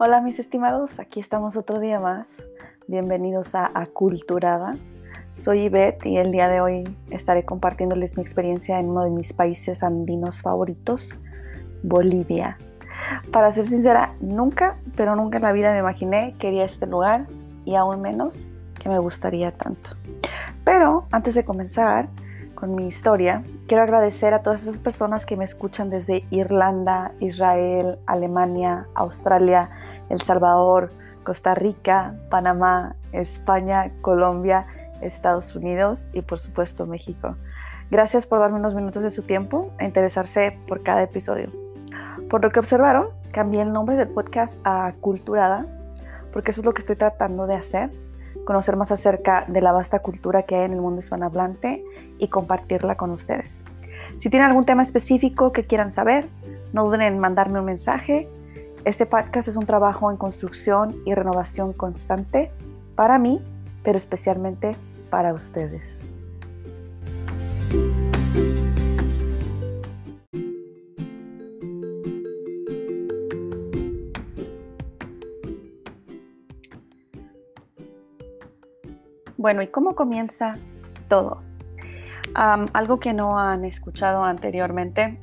Hola mis estimados, aquí estamos otro día más. Bienvenidos a Aculturada. Soy Ivette y el día de hoy estaré compartiéndoles mi experiencia en uno de mis países andinos favoritos, Bolivia. Para ser sincera, nunca, pero nunca en la vida me imaginé que iría este lugar y aún menos que me gustaría tanto. Pero antes de comenzar con mi historia, quiero agradecer a todas esas personas que me escuchan desde Irlanda, Israel, Alemania, Australia, El Salvador, Costa Rica, Panamá, España, Colombia, Estados Unidos y por supuesto México. Gracias por darme unos minutos de su tiempo e interesarse por cada episodio. Por lo que observaron, cambié el nombre del podcast a Culturada, porque eso es lo que estoy tratando de hacer, conocer más acerca de la vasta cultura que hay en el mundo hispanohablante y compartirla con ustedes. Si tienen algún tema específico que quieran saber, no duden en mandarme un mensaje. Este podcast es un trabajo en construcción y renovación constante para mí, pero especialmente para ustedes. Bueno, ¿y cómo comienza todo? algo que no han escuchado anteriormente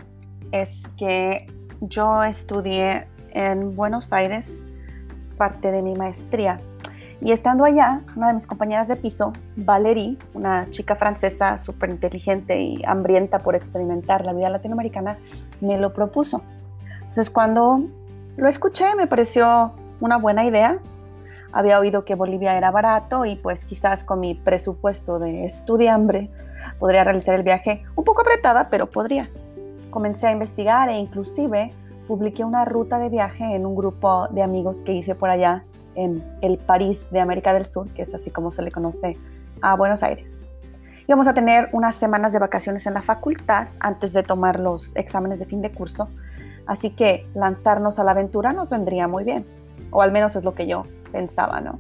es que yo estudié en Buenos Aires parte de mi maestría. Y estando allá, una de mis compañeras de piso, Valerie, una chica francesa súper inteligente y hambrienta por experimentar la vida latinoamericana, me lo propuso. Entonces cuando lo escuché me pareció una buena idea había oído que Bolivia era barato y pues quizás con mi presupuesto de estudiambre podría realizar el viaje un poco apretada, pero podría. Comencé a investigar e inclusive publiqué una ruta de viaje en un grupo de amigos que hice por allá en el París de América del Sur, que es así como se le conoce a Buenos Aires. Íbamos a tener unas semanas de vacaciones en la facultad antes de tomar los exámenes de fin de curso, así que lanzarnos a la aventura nos vendría muy bien, o al menos es lo que yo pensaba, ¿no?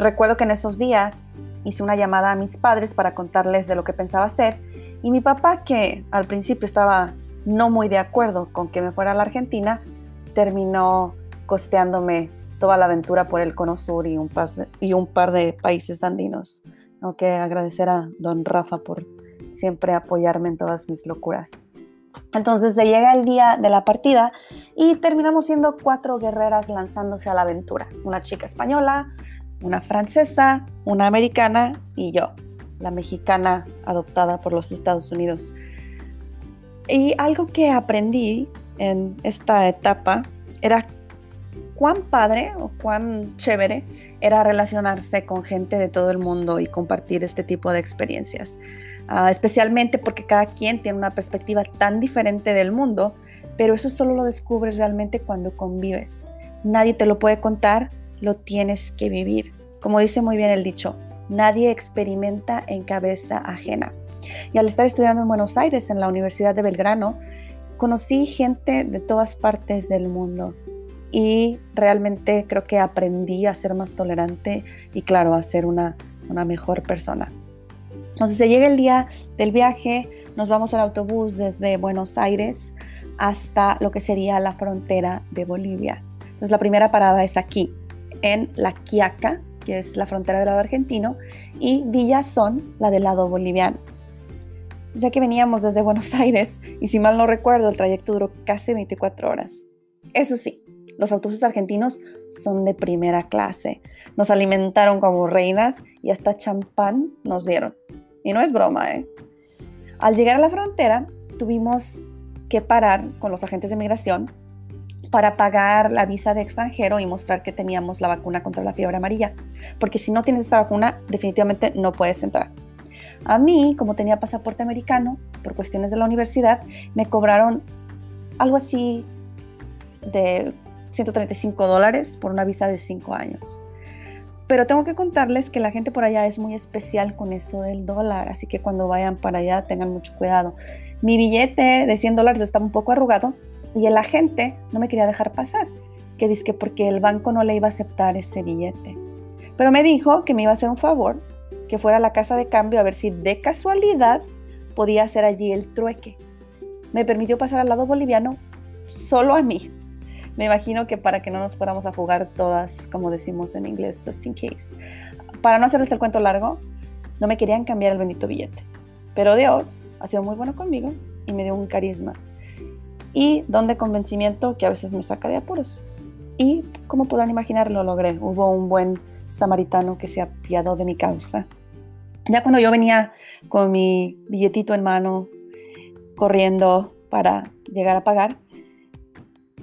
recuerdo que en esos días hice una llamada a mis padres para contarles de lo que pensaba hacer y mi papá, que al principio estaba no muy de acuerdo con que me fuera a la Argentina, terminó costeándome toda la aventura por el Cono Sur y un, par de países andinos. Tengo que agradecer a don Rafa por siempre apoyarme en todas mis locuras. Entonces se llega el día de la partida y terminamos siendo cuatro guerreras lanzándose a la aventura. Una chica española, una francesa, una americana y yo, la mexicana adoptada por los Estados Unidos. Y algo que aprendí en esta etapa era cuán padre o cuán chévere era relacionarse con gente de todo el mundo y compartir este tipo de experiencias. Ah, especialmente porque cada quien tiene una perspectiva tan diferente del mundo, pero eso solo lo descubres realmente cuando convives. Nadie te lo puede contar, lo tienes que vivir. Como dice muy bien el dicho, nadie experimenta en cabeza ajena. Y al estar estudiando en Buenos Aires, en la Universidad de Belgrano, conocí gente de todas partes del mundo y realmente creo que aprendí a ser más tolerante y claro, a ser una, una mejor persona. Entonces se llega el día del viaje, nos vamos al autobús desde Buenos Aires hasta lo que sería la frontera de Bolivia. Entonces la primera parada es aquí, en La Quiaca, que es la frontera del lado argentino, y Villazón, la del lado boliviano. Ya que veníamos desde Buenos Aires, y si mal no recuerdo, el trayecto duró casi 24 horas. Eso sí, los autobuses argentinos son de primera clase. Nos alimentaron como reinas y hasta champán nos dieron. Y no es broma, ¿eh? Al llegar a la frontera, tuvimos que parar con los agentes de migración para pagar la visa de extranjero y mostrar que teníamos la vacuna contra la fiebre amarilla. Porque si no tienes esta vacuna, definitivamente no puedes entrar. A mí, como tenía pasaporte americano, por cuestiones de la universidad, me cobraron algo así de 135 dólares por una visa de 5 años. Pero tengo que contarles que la gente por allá es muy especial con eso del dólar, así que cuando vayan para allá tengan mucho cuidado. Mi billete de 100 dólares estaba un poco arrugado y el agente no me quería dejar pasar, que dice que porque el banco no le iba a aceptar ese billete. Pero me dijo que me iba a hacer un favor, que fuera a la casa de cambio a ver si de casualidad podía hacer allí el trueque. Me permitió pasar al lado boliviano solo a mí. Me imagino que para que no nos fuéramos a jugar todas, como decimos en inglés, just in case. Para no hacerles el cuento largo, no me querían cambiar el bendito billete. Pero Dios ha sido muy bueno conmigo y me dio un carisma. Y don de convencimiento que a veces me saca de apuros. Y como podrán imaginar, lo logré. Hubo un buen samaritano que se apiadó de mi causa. Ya cuando yo venía con mi billetito en mano, corriendo para llegar a pagar,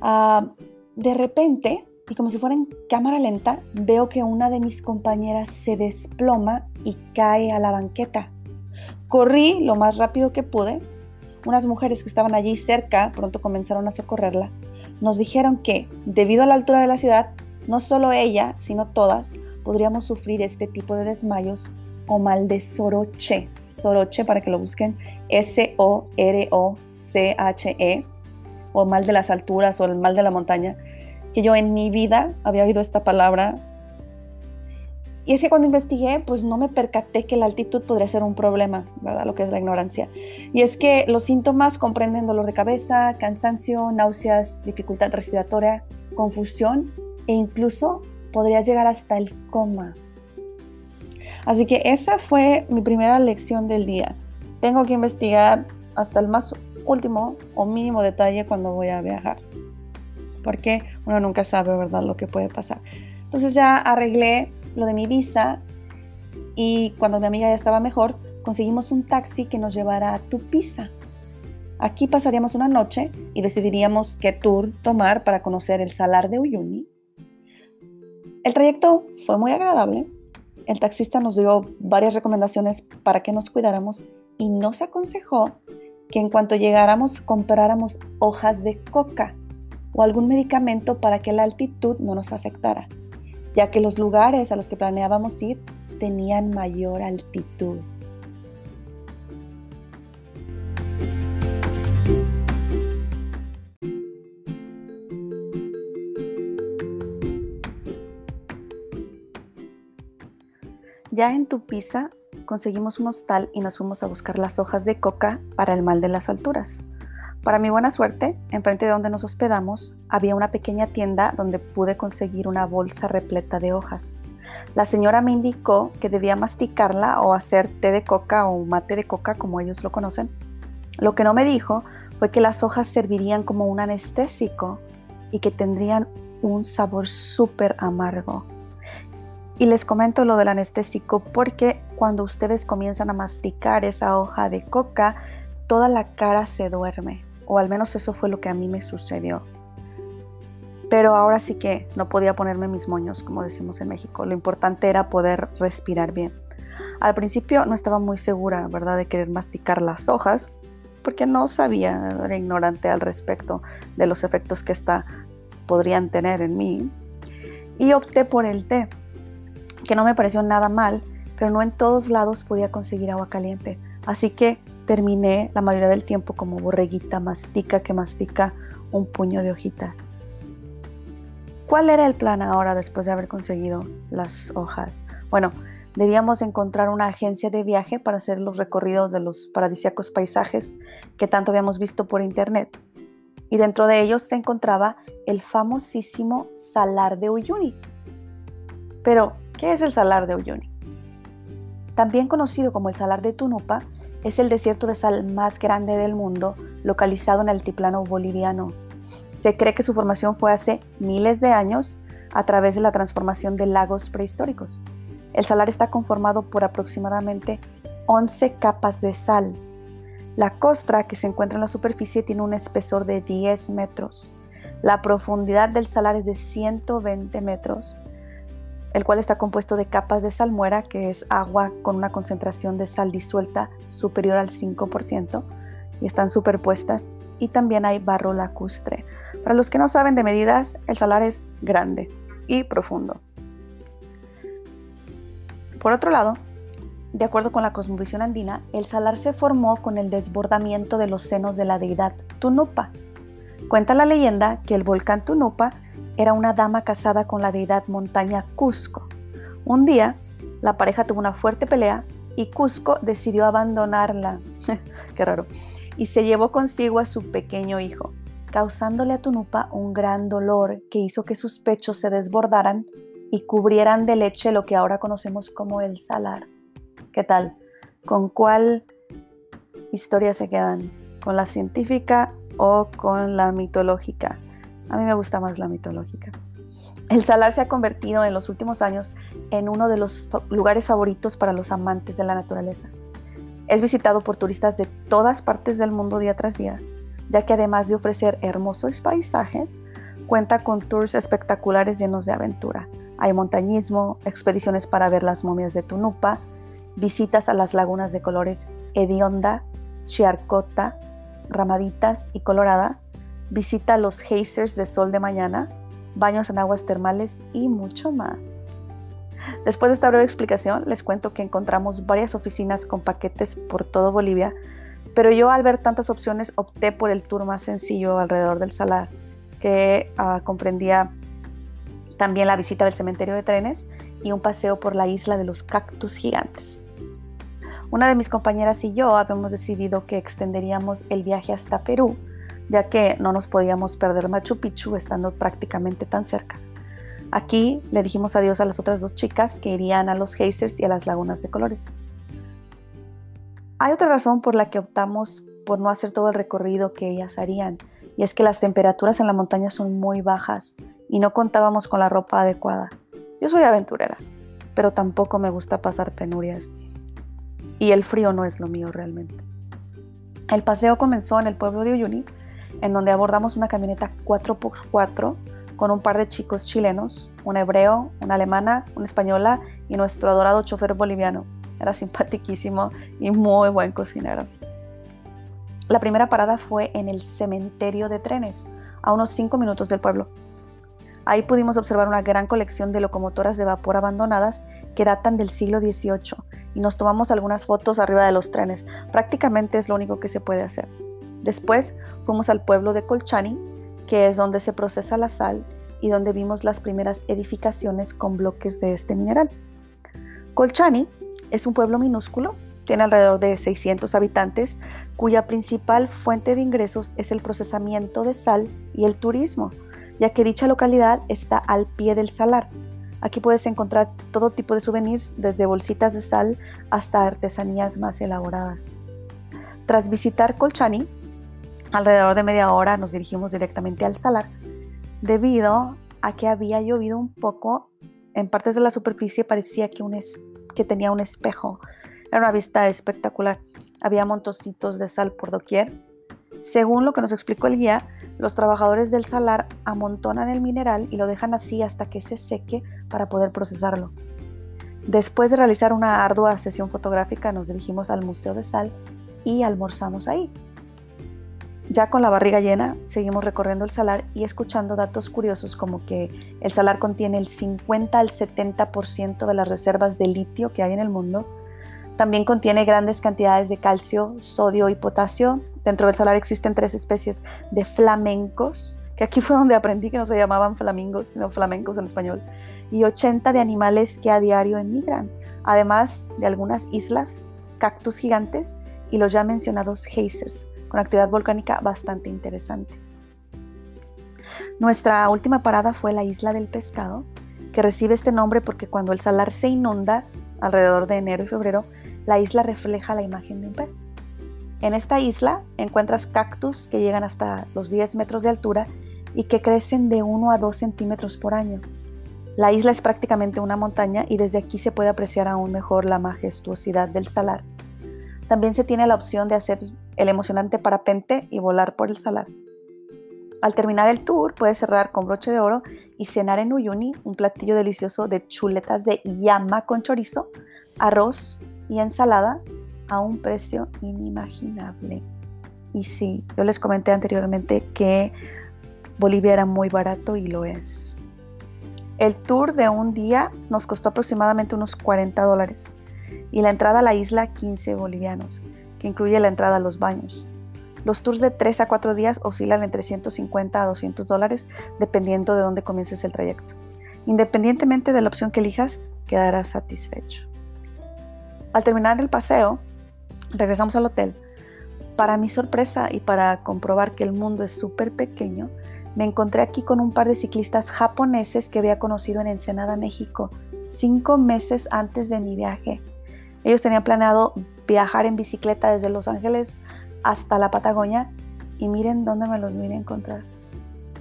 ah, de repente, y como si fuera en cámara lenta, veo que una de mis compañeras se desploma y cae a la banqueta. Corrí lo más rápido que pude. Unas mujeres que estaban allí cerca pronto comenzaron a socorrerla. Nos dijeron que, debido a la altura de la ciudad, no solo ella, sino todas, podríamos sufrir este tipo de desmayos o mal de soroche. Soroche, para que lo busquen, S-O-R-O-C-H-E, o mal de las alturas o el mal de la montaña, que yo en mi vida había oído esta palabra. Y es que cuando investigué, pues no me percaté que la altitud podría ser un problema, ¿verdad? Lo que es la ignorancia. Y es que los síntomas comprenden dolor de cabeza, cansancio, náuseas, dificultad respiratoria, confusión e incluso podría llegar hasta el coma. Así que esa fue mi primera lección del día. Tengo que investigar hasta el más último o mínimo detalle cuando voy a viajar. Porque uno nunca sabe, ¿verdad?, lo que puede pasar. Entonces ya arreglé lo de mi visa y cuando mi amiga ya estaba mejor, conseguimos un taxi que nos llevara a Tupiza. Aquí pasaríamos una noche y decidiríamos qué tour tomar para conocer el Salar de Uyuni. El trayecto fue muy agradable, el taxista nos dio varias recomendaciones para que nos cuidáramos y nos aconsejó que en cuanto llegáramos compráramos hojas de coca o algún medicamento para que la altitud no nos afectara, ya que los lugares a los que planeábamos ir tenían mayor altitud. Ya en Tupiza conseguimos un hostal y nos fuimos a buscar las hojas de coca para el mal de las alturas. Para mi buena suerte, enfrente de donde nos hospedamos había una pequeña tienda donde pude conseguir una bolsa repleta de hojas. La señora me indicó que debía masticarla o hacer té de coca o mate de coca como ellos lo conocen. Lo que no me dijo fue que las hojas servirían como un anestésico y que tendrían un sabor súper amargo. Y les comento lo del anestésico porque cuando ustedes comienzan a masticar esa hoja de coca, toda la cara se duerme. O al menos eso fue lo que a mí me sucedió. Pero ahora sí que no podía ponerme mis moños, como decimos en México. Lo importante era poder respirar bien. Al principio no estaba muy segura, ¿verdad?, de querer masticar las hojas, porque no sabía, era ignorante al respecto de los efectos que esta podrían tener en mí. Y opté por el té que no me pareció nada mal, pero no en todos lados podía conseguir agua caliente. Así que terminé la mayoría del tiempo como borreguita mastica que mastica un puño de hojitas. ¿Cuál era el plan ahora después de haber conseguido las hojas? Bueno, debíamos encontrar una agencia de viaje para hacer los recorridos de los paradisíacos paisajes que tanto habíamos visto por internet. Y dentro de ellos se encontraba el famosísimo Salar de Uyuni. Pero, ¿Qué es el Salar de Uyuni? También conocido como el Salar de Tunupa, es el desierto de sal más grande del mundo, localizado en el altiplano boliviano. Se cree que su formación fue hace miles de años a través de la transformación de lagos prehistóricos. El salar está conformado por aproximadamente 11 capas de sal. La costra que se encuentra en la superficie tiene un espesor de 10 metros. La profundidad del salar es de 120 metros el cual está compuesto de capas de salmuera, que es agua con una concentración de sal disuelta superior al 5%, y están superpuestas, y también hay barro lacustre. Para los que no saben de medidas, el salar es grande y profundo. Por otro lado, de acuerdo con la cosmovisión andina, el salar se formó con el desbordamiento de los senos de la deidad Tunupa. Cuenta la leyenda que el volcán Tunupa era una dama casada con la deidad montaña Cusco. Un día, la pareja tuvo una fuerte pelea y Cusco decidió abandonarla. Qué raro. Y se llevó consigo a su pequeño hijo. causándole a Tunupa un gran dolor que hizo que sus pechos se desbordaran y cubrieran de leche lo que ahora conocemos como el salar. ¿Qué tal? ¿Con cuál historia se quedan? ¿Con la científica o con la mitológica? A mí me gusta más la mitológica. El salar se ha convertido en los últimos años en uno de los lugares favoritos para los amantes de la naturaleza. Es visitado por turistas de todas partes del mundo día tras día, ya que además de ofrecer hermosos paisajes, cuenta con tours espectaculares llenos de aventura. Hay montañismo, expediciones para ver las momias de Tunupa, visitas a las lagunas de colores Hedionda, Chiarcota, Ramaditas y Colorada, visita los geysers de sol de mañana, baños en aguas termales y mucho más. Después de esta breve explicación, les cuento que encontramos varias oficinas con paquetes por todo Bolivia, pero yo al ver tantas opciones opté por el tour más sencillo alrededor del salar, que uh, comprendía también la visita del cementerio de trenes y un paseo por la isla de los cactus gigantes. Una de mis compañeras y yo habíamos decidido que extenderíamos el viaje hasta Perú, ya que no nos podíamos perder Machu Picchu estando prácticamente tan cerca. Aquí le dijimos adiós a las otras dos chicas que irían a los geysers y a las lagunas de colores. Hay otra razón por la que optamos por no hacer todo el recorrido que ellas harían, y es que las temperaturas en la montaña son muy bajas y no contábamos con la ropa adecuada. Yo soy aventurera, pero tampoco me gusta pasar penurias, y el frío no es lo mío realmente. El paseo comenzó en el pueblo de Uyuni, en donde abordamos una camioneta 4x4 con un par de chicos chilenos, un hebreo, una alemana, una española y nuestro adorado chofer boliviano. Era simpaticísimo y muy buen cocinero. La primera parada fue en el cementerio de trenes, a unos 5 minutos del pueblo. Ahí pudimos observar una gran colección de locomotoras de vapor abandonadas que datan del siglo XVIII y nos tomamos algunas fotos arriba de los trenes. Prácticamente es lo único que se puede hacer. Después fuimos al pueblo de Colchani, que es donde se procesa la sal y donde vimos las primeras edificaciones con bloques de este mineral. Colchani es un pueblo minúsculo, tiene alrededor de 600 habitantes, cuya principal fuente de ingresos es el procesamiento de sal y el turismo, ya que dicha localidad está al pie del salar. Aquí puedes encontrar todo tipo de souvenirs, desde bolsitas de sal hasta artesanías más elaboradas. Tras visitar Colchani, Alrededor de media hora nos dirigimos directamente al salar, debido a que había llovido un poco. En partes de la superficie parecía que, un que tenía un espejo. Era una vista espectacular. Había montocitos de sal por doquier. Según lo que nos explicó el guía, los trabajadores del salar amontonan el mineral y lo dejan así hasta que se seque para poder procesarlo. Después de realizar una ardua sesión fotográfica, nos dirigimos al Museo de Sal y almorzamos ahí. Ya con la barriga llena, seguimos recorriendo el salar y escuchando datos curiosos como que el salar contiene el 50 al 70% de las reservas de litio que hay en el mundo. También contiene grandes cantidades de calcio, sodio y potasio. Dentro del salar existen tres especies de flamencos, que aquí fue donde aprendí que no se llamaban flamingos, sino flamencos en español, y 80 de animales que a diario emigran, además de algunas islas, cactus gigantes y los ya mencionados geysers con actividad volcánica bastante interesante. Nuestra última parada fue la isla del pescado, que recibe este nombre porque cuando el salar se inunda, alrededor de enero y febrero, la isla refleja la imagen de un pez. En esta isla encuentras cactus que llegan hasta los 10 metros de altura y que crecen de 1 a 2 centímetros por año. La isla es prácticamente una montaña y desde aquí se puede apreciar aún mejor la majestuosidad del salar. También se tiene la opción de hacer el emocionante parapente y volar por el salar. Al terminar el tour, puedes cerrar con broche de oro y cenar en Uyuni un platillo delicioso de chuletas de llama con chorizo, arroz y ensalada a un precio inimaginable. Y sí, yo les comenté anteriormente que Bolivia era muy barato y lo es. El tour de un día nos costó aproximadamente unos 40 dólares y la entrada a la isla 15 bolivianos que incluye la entrada a los baños. Los tours de 3 a 4 días oscilan entre 150 a 200 dólares dependiendo de dónde comiences el trayecto. Independientemente de la opción que elijas, quedarás satisfecho. Al terminar el paseo, regresamos al hotel, para mi sorpresa y para comprobar que el mundo es súper pequeño, me encontré aquí con un par de ciclistas japoneses que había conocido en Ensenada, México, cinco meses antes de mi viaje. Ellos tenían planeado viajar en bicicleta desde Los Ángeles hasta la Patagonia y miren dónde me los vine a encontrar.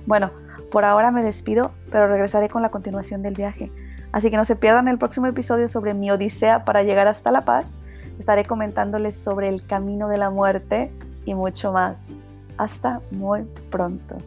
Bueno, por ahora me despido, pero regresaré con la continuación del viaje. Así que no se pierdan el próximo episodio sobre mi odisea para llegar hasta La Paz. Estaré comentándoles sobre el camino de la muerte y mucho más. Hasta muy pronto.